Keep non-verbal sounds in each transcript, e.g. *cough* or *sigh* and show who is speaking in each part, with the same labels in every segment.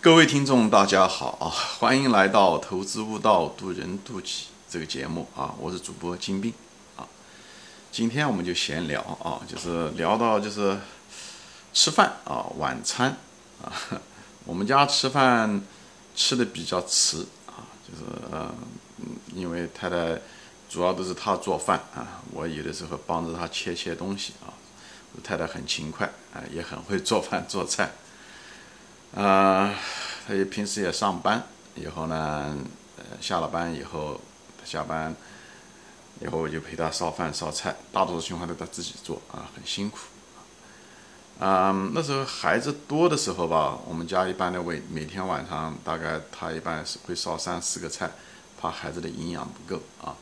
Speaker 1: 各位听众，大家好啊！欢迎来到《投资悟道，渡人渡己》这个节目啊！我是主播金兵啊。今天我们就闲聊啊，就是聊到就是吃饭啊，晚餐啊。我们家吃饭吃的比较迟啊，就是嗯，因为太太主要都是她做饭啊，我有的时候帮着她切切东西啊。太太很勤快啊，也很会做饭做菜。啊，他也平时也上班，以后呢，呃，下了班以后，下班以后我就陪他烧饭烧菜，大多数情况都他自己做啊，很辛苦。啊，那时候孩子多的时候吧，我们家一般的每每天晚上大概他一般是会烧三四个菜，怕孩子的营养不够啊。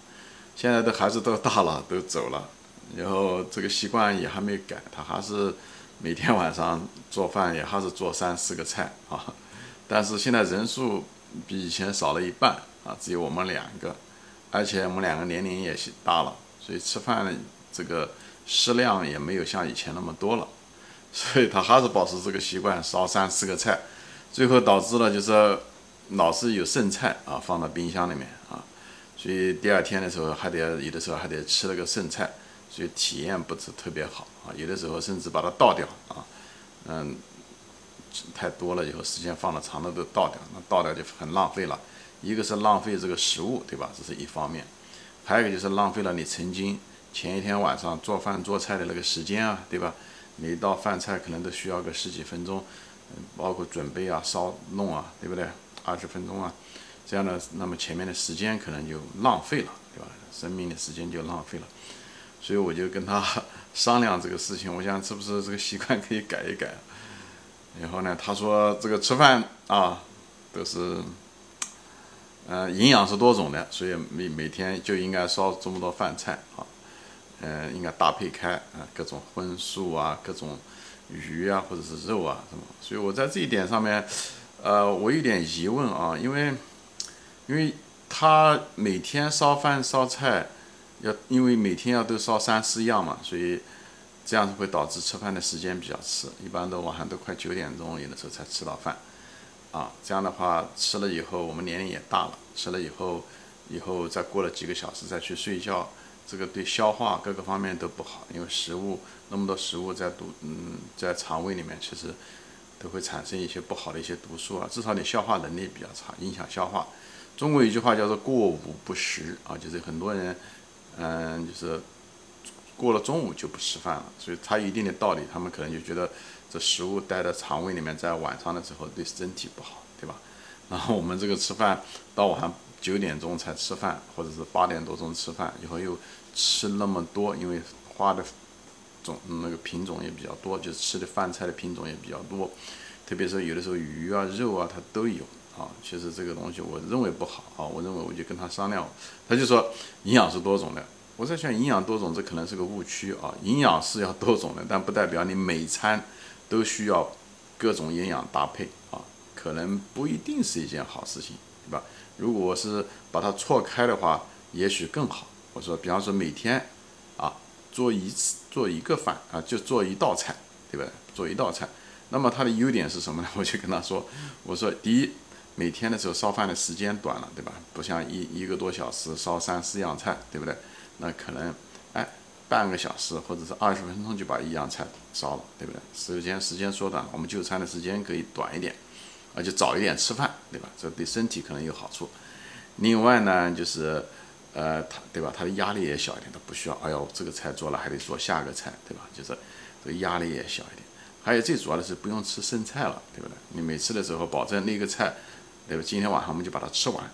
Speaker 1: 现在的孩子都大了，都走了，然后这个习惯也还没改，他还是。每天晚上做饭也还是做三四个菜啊，*laughs* 但是现在人数比以前少了一半啊，只有我们两个，而且我们两个年龄也大了，所以吃饭这个食量也没有像以前那么多了，*laughs* 所以他还是保持这个习惯，烧三四个菜，最后导致了就是老是有剩菜啊放到冰箱里面啊，所以第二天的时候还得有的时候还得吃了个剩菜。所以体验不是特别好啊，有的时候甚至把它倒掉啊，嗯，太多了以后时间放的长了都倒掉，那倒掉就很浪费了。一个是浪费这个食物，对吧？这是一方面，还有一个就是浪费了你曾经前一天晚上做饭做菜的那个时间啊，对吧？每一道饭菜可能都需要个十几分钟，包括准备啊、烧弄啊，对不对？二十分钟啊，这样的，那么前面的时间可能就浪费了，对吧？生命的时间就浪费了。所以我就跟他 *laughs* 商量这个事情，我想是不是这个习惯可以改一改。然后呢，他说这个吃饭啊，都是，呃，营养是多种的，所以每每天就应该烧这么多饭菜啊，嗯，应该搭配开啊，各种荤素啊，各种鱼啊，或者是肉啊什么。所以我在这一点上面，呃，我有点疑问啊，因为，因为他每天烧饭烧菜。要因为每天要都烧三四样嘛，所以这样会导致吃饭的时间比较迟，一般都晚上都快九点钟，有的时候才吃到饭，啊，这样的话吃了以后，我们年龄也大了，吃了以后，以后再过了几个小时再去睡觉，这个对消化各个方面都不好，因为食物那么多食物在毒，嗯，在肠胃里面其实都会产生一些不好的一些毒素啊，至少你消化能力比较差，影响消化。中国有句话叫做“过午不食”啊，就是很多人。嗯，就是过了中午就不吃饭了，所以它有一定的道理。他们可能就觉得这食物待在肠胃里面，在晚上的时候对身体不好，对吧？然后我们这个吃饭到晚上九点钟才吃饭，或者是八点多钟吃饭，以后又吃那么多，因为花的种那个品种也比较多，就是吃的饭菜的品种也比较多。特别是有的时候鱼啊、肉啊，它都有。啊，其实这个东西我认为不好啊，我认为我就跟他商量，他就说营养是多种的。我在想营养多种，这可能是个误区啊。营养是要多种的，但不代表你每餐都需要各种营养搭配啊，可能不一定是一件好事情，对吧？如果是把它错开的话，也许更好。我说，比方说每天啊做一次做一个饭啊，就做一道菜，对吧？做一道菜，那么它的优点是什么呢？*laughs* 我就跟他说，我说第一。每天的时候烧饭的时间短了，对吧？不像一一个多小时烧三四样菜，对不对？那可能，哎，半个小时或者是二十分钟就把一样菜烧了，对不对？时间时间缩短了，我们就餐的时间可以短一点，而且早一点吃饭，对吧？这对身体可能有好处。另外呢，就是，呃，他对吧？他的压力也小一点，他不需要，哎呦，这个菜做了还得做下个菜，对吧？就是这个压力也小一点。还有最主要的是不用吃剩菜了，对不对？你每次的时候保证那个菜。对吧？今天晚上我们就把它吃完，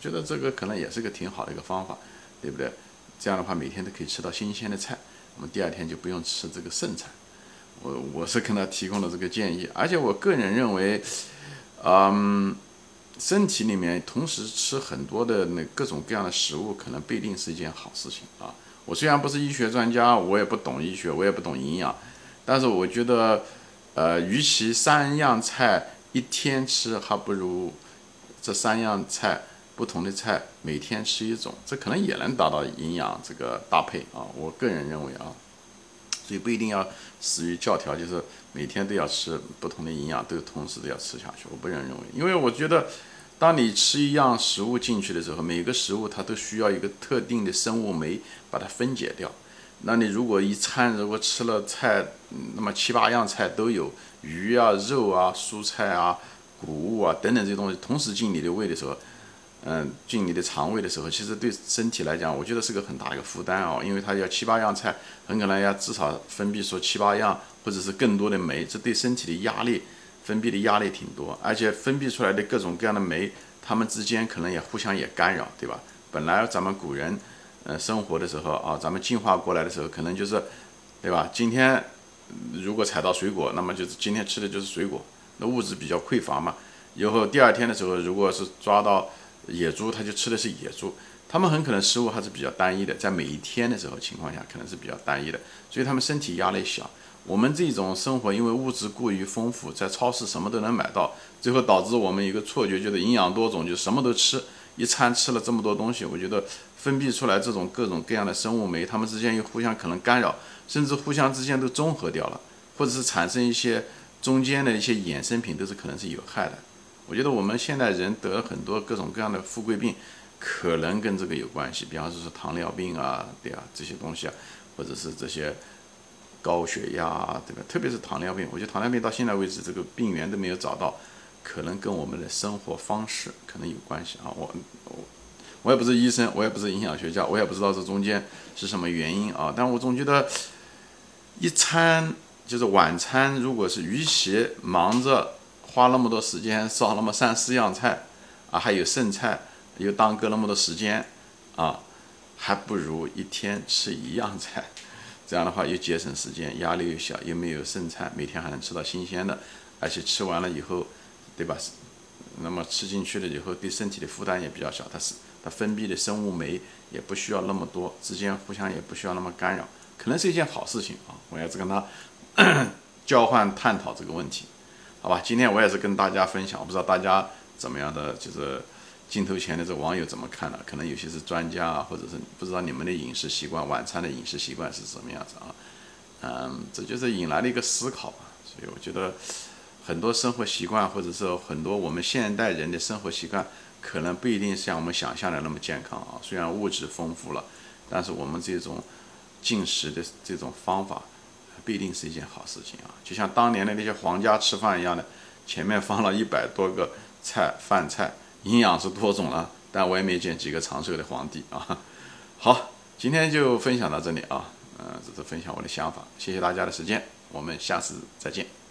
Speaker 1: 觉得这个可能也是个挺好的一个方法，对不对？这样的话每天都可以吃到新鲜的菜，我们第二天就不用吃这个剩菜。我我是跟他提供了这个建议，而且我个人认为，嗯，身体里面同时吃很多的那各种各样的食物，可能不一定是一件好事情啊。我虽然不是医学专家，我也不懂医学，我也不懂营养，但是我觉得，呃，与其三样菜一天吃，还不如。这三样菜，不同的菜每天吃一种，这可能也能达到营养这个搭配啊。我个人认为啊，所以不一定要死于教条，就是每天都要吃不同的营养，都同时都要吃下去。我不认认为，因为我觉得，当你吃一样食物进去的时候，每个食物它都需要一个特定的生物酶把它分解掉。那你如果一餐如果吃了菜，那么七八样菜都有鱼啊、肉啊、蔬菜啊、谷物啊等等这些东西同时进你的胃的时候，嗯，进你的肠胃的时候，其实对身体来讲，我觉得是个很大一个负担哦，因为它要七八样菜，很可能要至少分泌出七八样或者是更多的酶，这对身体的压力分泌的压力挺多，而且分泌出来的各种各样的酶，它们之间可能也互相也干扰，对吧？本来咱们古人。呃，生活的时候啊，咱们进化过来的时候，可能就是，对吧？今天如果采到水果，那么就是今天吃的就是水果，那物质比较匮乏嘛。以后第二天的时候，如果是抓到野猪，他就吃的是野猪。他们很可能食物还是比较单一的，在每一天的时候情况下，可能是比较单一的，所以他们身体压力小。我们这种生活，因为物质过于丰富，在超市什么都能买到，最后导致我们一个错觉，觉得营养多种，就什么都吃。一餐吃了这么多东西，我觉得分泌出来这种各种各样的生物酶，它们之间又互相可能干扰，甚至互相之间都中和掉了，或者是产生一些中间的一些衍生品，都是可能是有害的。我觉得我们现代人得很多各种各样的富贵病，可能跟这个有关系，比方说是糖尿病啊，对啊，这些东西啊，或者是这些高血压啊，对吧？特别是糖尿病，我觉得糖尿病到现在为止这个病源都没有找到。可能跟我们的生活方式可能有关系啊，我我我也不是医生，我也不是营养学家，我也不知道这中间是什么原因啊。但我总觉得一餐就是晚餐，如果是与其忙着花那么多时间烧那么三四样菜啊，还有剩菜又耽搁那么多时间啊，还不如一天吃一样菜，这样的话又节省时间，压力又小，又没有剩菜，每天还能吃到新鲜的，而且吃完了以后。对吧？那么吃进去了以后，对身体的负担也比较小。它是它分泌的生物酶也不需要那么多，之间互相也不需要那么干扰，可能是一件好事情啊！我要是跟他 *coughs* 交换探讨这个问题，好吧？今天我也是跟大家分享，我不知道大家怎么样的，就是镜头前的这网友怎么看的？可能有些是专家啊，或者是不知道你们的饮食习惯，晚餐的饮食习惯是什么样子啊？嗯，这就是引来了一个思考吧。所以我觉得。很多生活习惯，或者说很多我们现代人的生活习惯，可能不一定像我们想象的那么健康啊。虽然物质丰富了，但是我们这种进食的这种方法，不一定是一件好事情啊。就像当年的那些皇家吃饭一样的，前面放了一百多个菜饭菜，营养是多种了，但我也没见几个长寿的皇帝啊。*laughs* 好，今天就分享到这里啊，嗯，这是分享我的想法，谢谢大家的时间，我们下次再见。